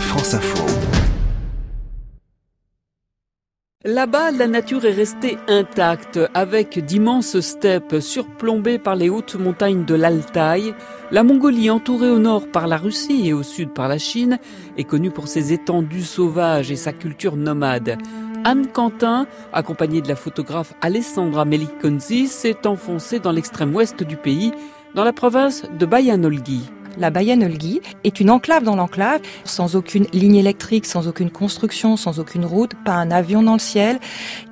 France Info. Là-bas, la nature est restée intacte, avec d'immenses steppes surplombées par les hautes montagnes de l'Altaï. La Mongolie, entourée au nord par la Russie et au sud par la Chine, est connue pour ses étendues sauvages et sa culture nomade. Anne Quentin, accompagnée de la photographe Alessandra Melikonzi, s'est enfoncée dans l'extrême ouest du pays, dans la province de Bayanolgi. La Bayanolgi est une enclave dans l'enclave, sans aucune ligne électrique, sans aucune construction, sans aucune route, pas un avion dans le ciel,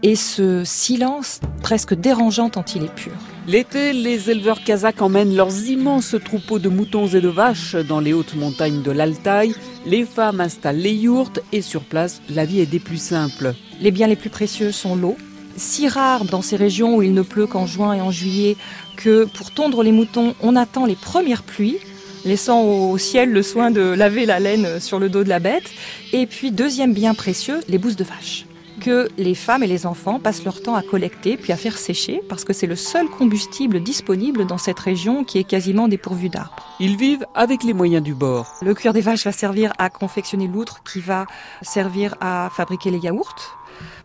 et ce silence presque dérangeant tant il est pur. L'été, les éleveurs kazakhs emmènent leurs immenses troupeaux de moutons et de vaches dans les hautes montagnes de l'Altaï. Les femmes installent les yourtes et sur place, la vie est des plus simples. Les biens les plus précieux sont l'eau, si rare dans ces régions où il ne pleut qu'en juin et en juillet que pour tondre les moutons, on attend les premières pluies laissant au ciel le soin de laver la laine sur le dos de la bête. Et puis, deuxième bien précieux, les bousses de vache que les femmes et les enfants passent leur temps à collecter puis à faire sécher parce que c'est le seul combustible disponible dans cette région qui est quasiment dépourvue d'arbres. Ils vivent avec les moyens du bord. Le cuir des vaches va servir à confectionner l'outre qui va servir à fabriquer les yaourts.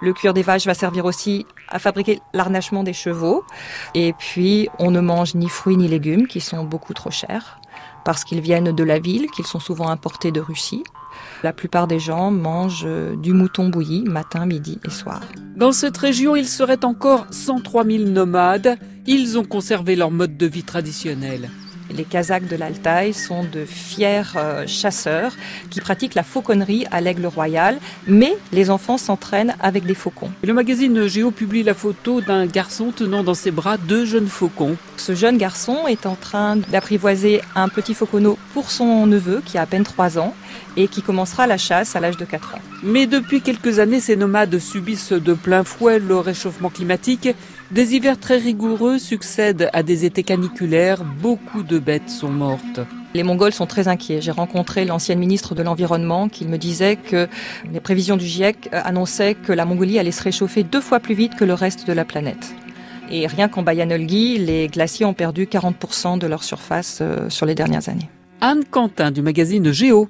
Le cuir des vaches va servir aussi à fabriquer l'arnachement des chevaux. Et puis, on ne mange ni fruits ni légumes qui sont beaucoup trop chers parce qu'ils viennent de la ville, qu'ils sont souvent importés de Russie. La plupart des gens mangent euh, du mouton bouilli matin, midi et soir. Dans cette région, il serait encore 103 000 nomades. Ils ont conservé leur mode de vie traditionnel. Les Kazakhs de l'Altaï sont de fiers euh, chasseurs qui pratiquent la fauconnerie à l'aigle royal, mais les enfants s'entraînent avec des faucons. le magazine Géo publie la photo d'un garçon tenant dans ses bras deux jeunes faucons. Ce jeune garçon est en train d'apprivoiser un petit fauconneau pour son neveu qui a à peine 3 ans et qui commencera la chasse à l'âge de 4 ans. Mais depuis quelques années, ces nomades subissent de plein fouet le réchauffement climatique. Des hivers très rigoureux succèdent à des étés caniculaires. Beaucoup de bêtes sont mortes. Les Mongols sont très inquiets. J'ai rencontré l'ancienne ministre de l'Environnement qui me disait que les prévisions du GIEC annonçaient que la Mongolie allait se réchauffer deux fois plus vite que le reste de la planète. Et rien qu'en Bayanolgi, les glaciers ont perdu 40% de leur surface euh, sur les dernières années. Anne Quentin du magazine Géo.